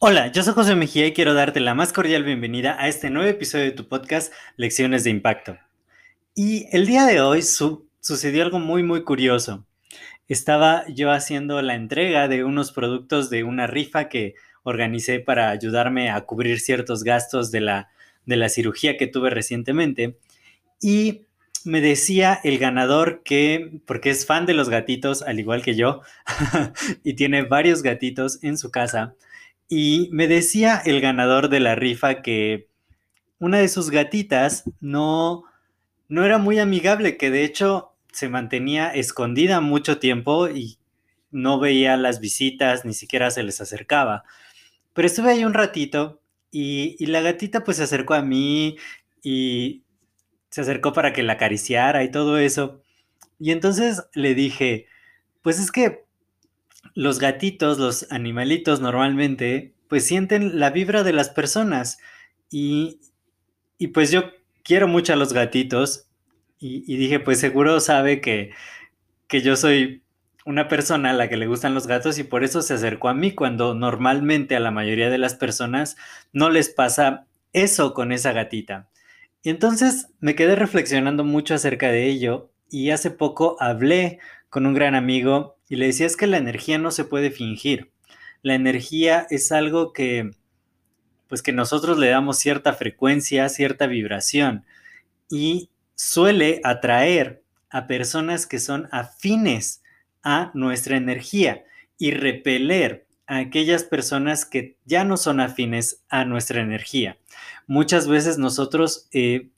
Hola, yo soy José Mejía y quiero darte la más cordial bienvenida a este nuevo episodio de tu podcast Lecciones de Impacto. Y el día de hoy sucedió algo muy muy curioso. Estaba yo haciendo la entrega de unos productos de una rifa que organicé para ayudarme a cubrir ciertos gastos de la, de la cirugía que tuve recientemente. Y me decía el ganador que, porque es fan de los gatitos, al igual que yo, y tiene varios gatitos en su casa, y me decía el ganador de la rifa que una de sus gatitas no, no era muy amigable, que de hecho se mantenía escondida mucho tiempo y no veía las visitas, ni siquiera se les acercaba. Pero estuve ahí un ratito y, y la gatita pues se acercó a mí y se acercó para que la acariciara y todo eso. Y entonces le dije, pues es que los gatitos, los animalitos normalmente, pues sienten la vibra de las personas. Y, y pues yo quiero mucho a los gatitos y, dije, pues seguro sabe que, que yo soy una persona a la que le gustan los gatos y por eso se acercó a mí cuando normalmente a la mayoría de las personas no les pasa eso con esa gatita. Y entonces me quedé reflexionando mucho acerca de ello y hace poco hablé con un gran amigo y le decía es que la energía no se puede fingir. La energía es algo que pues que nosotros le damos cierta frecuencia, cierta vibración y suele atraer a personas que son afines a nuestra energía y repeler a aquellas personas que ya no son afines a nuestra energía. Muchas veces nosotros eh,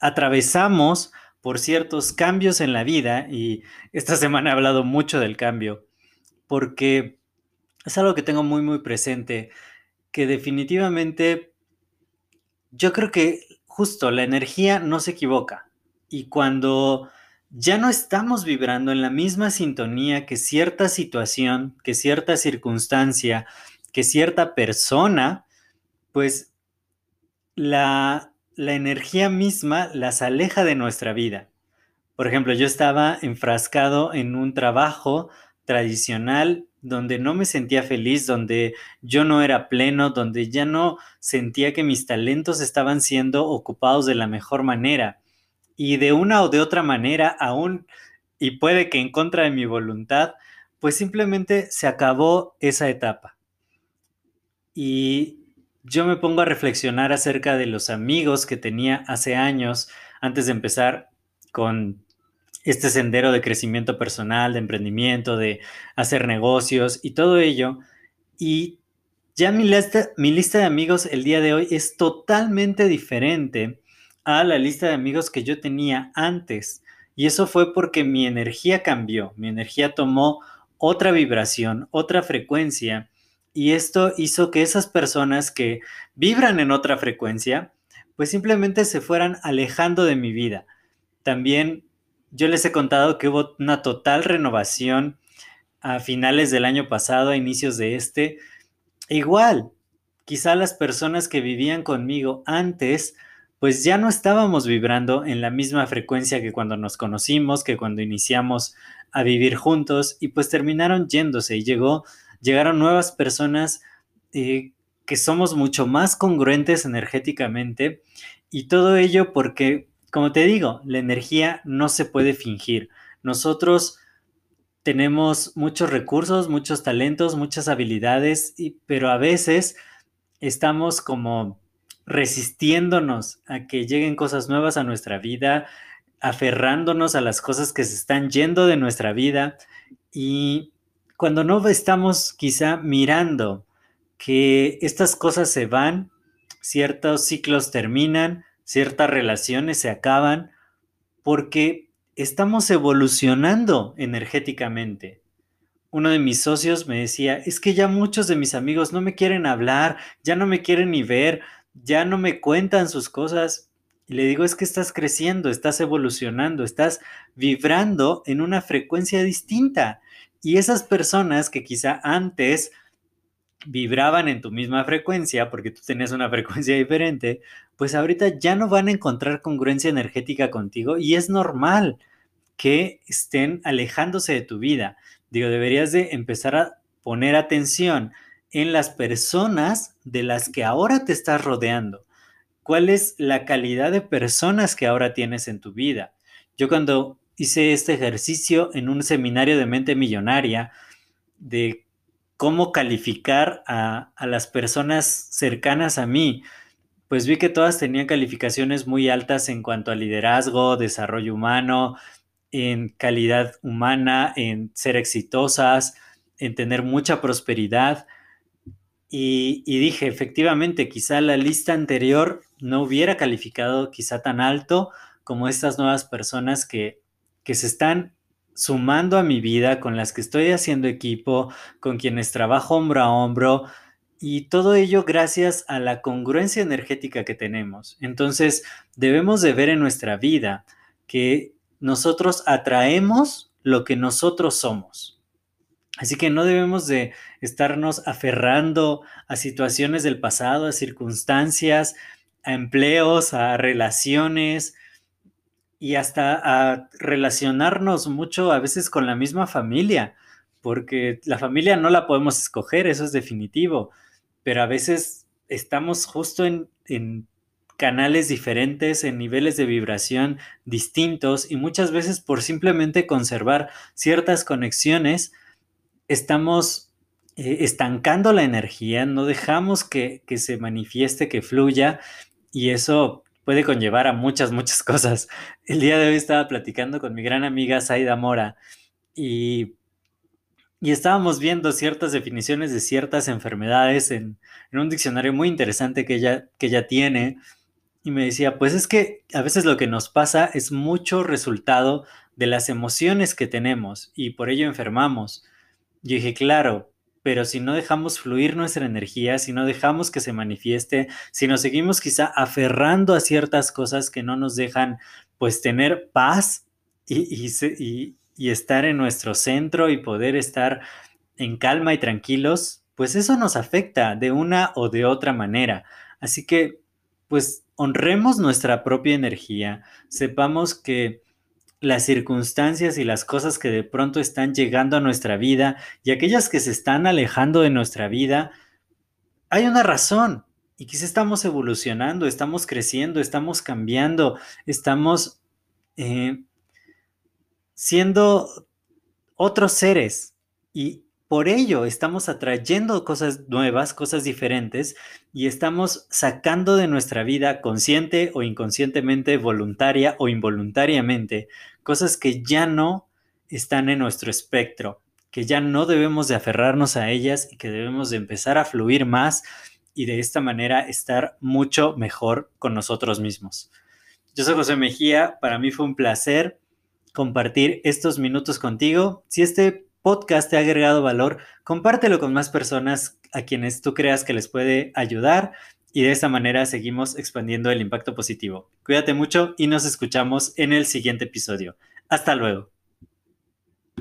atravesamos por ciertos cambios en la vida y esta semana he hablado mucho del cambio porque es algo que tengo muy muy presente que definitivamente yo creo que justo la energía no se equivoca y cuando ya no estamos vibrando en la misma sintonía que cierta situación, que cierta circunstancia, que cierta persona, pues la, la energía misma las aleja de nuestra vida. Por ejemplo, yo estaba enfrascado en un trabajo tradicional donde no me sentía feliz, donde yo no era pleno, donde ya no sentía que mis talentos estaban siendo ocupados de la mejor manera y de una o de otra manera, aún, y puede que en contra de mi voluntad, pues simplemente se acabó esa etapa. Y yo me pongo a reflexionar acerca de los amigos que tenía hace años antes de empezar con este sendero de crecimiento personal, de emprendimiento, de hacer negocios y todo ello. Y ya mi lista, mi lista de amigos el día de hoy es totalmente diferente a la lista de amigos que yo tenía antes. Y eso fue porque mi energía cambió, mi energía tomó otra vibración, otra frecuencia. Y esto hizo que esas personas que vibran en otra frecuencia, pues simplemente se fueran alejando de mi vida. También yo les he contado que hubo una total renovación a finales del año pasado, a inicios de este. igual, quizá las personas que vivían conmigo antes, pues ya no estábamos vibrando en la misma frecuencia que cuando nos conocimos, que cuando iniciamos a vivir juntos y pues terminaron yéndose y llegó, llegaron nuevas personas eh, que somos mucho más congruentes energéticamente y todo ello porque, como te digo, la energía no se puede fingir. Nosotros tenemos muchos recursos, muchos talentos, muchas habilidades, y, pero a veces estamos como resistiéndonos a que lleguen cosas nuevas a nuestra vida, aferrándonos a las cosas que se están yendo de nuestra vida y cuando no estamos quizá mirando que estas cosas se van, ciertos ciclos terminan, ciertas relaciones se acaban, porque estamos evolucionando energéticamente. Uno de mis socios me decía, es que ya muchos de mis amigos no me quieren hablar, ya no me quieren ni ver, ya no me cuentan sus cosas. Y le digo, es que estás creciendo, estás evolucionando, estás vibrando en una frecuencia distinta. Y esas personas que quizá antes vibraban en tu misma frecuencia, porque tú tenías una frecuencia diferente, pues ahorita ya no van a encontrar congruencia energética contigo y es normal que estén alejándose de tu vida. Digo, deberías de empezar a poner atención en las personas de las que ahora te estás rodeando. ¿Cuál es la calidad de personas que ahora tienes en tu vida? Yo cuando hice este ejercicio en un seminario de mente millonaria de cómo calificar a, las personas cercanas a mí, pues vi que todas tenían calificaciones muy altas en cuanto a liderazgo, desarrollo humano, en calidad humana, en ser exitosas, en tener mucha prosperidad. Y, dije, efectivamente, quizá la lista anterior no hubiera calificado quizá tan alto como estas nuevas personas que, que se están sumando a mi vida, con las que estoy haciendo equipo, con quienes trabajo hombro a hombro, y todo ello gracias a la congruencia energética que tenemos. Entonces, debemos de ver en nuestra vida que nosotros atraemos lo que nosotros somos. Así que no debemos de estarnos aferrando a situaciones del pasado, a circunstancias, a empleos, a relaciones, y hasta a relacionarnos mucho a veces con la misma familia, porque la familia no la podemos escoger, eso es definitivo, pero a veces estamos justo en, en canales diferentes, en niveles de vibración distintos y muchas veces por simplemente conservar ciertas conexiones, estamos eh, estancando la energía, no dejamos que, que se manifieste, que fluya y eso puede conllevar a muchas, muchas cosas. El día de hoy estaba platicando con mi gran amiga Saida Mora y, y estábamos viendo ciertas definiciones de ciertas enfermedades en, en, un diccionario muy interesante que ella, que ella tiene. Y me decía, pues es que a veces lo que nos pasa es mucho resultado de las emociones que tenemos y por ello enfermamos. Yo dije, claro, pero si no dejamos fluir nuestra energía, si no dejamos que se manifieste, si nos seguimos quizá aferrando a ciertas cosas que no nos dejan pues tener paz y, y, y estar en nuestro centro y poder estar en calma y tranquilos, pues eso nos afecta de una o de otra manera. Así que pues honremos nuestra propia energía, sepamos que las circunstancias y las cosas que de pronto están llegando a nuestra vida y aquellas que se están alejando de nuestra vida, hay una razón. Y quizá estamos evolucionando, estamos creciendo, estamos cambiando, estamos eh, siendo otros seres. Y por ello estamos atrayendo cosas nuevas, cosas diferentes y estamos sacando de nuestra vida consciente o inconscientemente, voluntaria o involuntariamente, cosas que ya no están en nuestro espectro, que ya no debemos de aferrarnos a ellas y que debemos de empezar a fluir más y de esta manera estar mucho mejor con nosotros mismos. Yo soy José Mejía, para mí fue un placer compartir estos minutos contigo. Si este podcast te ha agregado valor, compártelo con más personas a quienes tú creas que les puede ayudar y de esta manera seguimos expandiendo el impacto positivo. Cuídate mucho y nos escuchamos en el siguiente episodio. Hasta luego.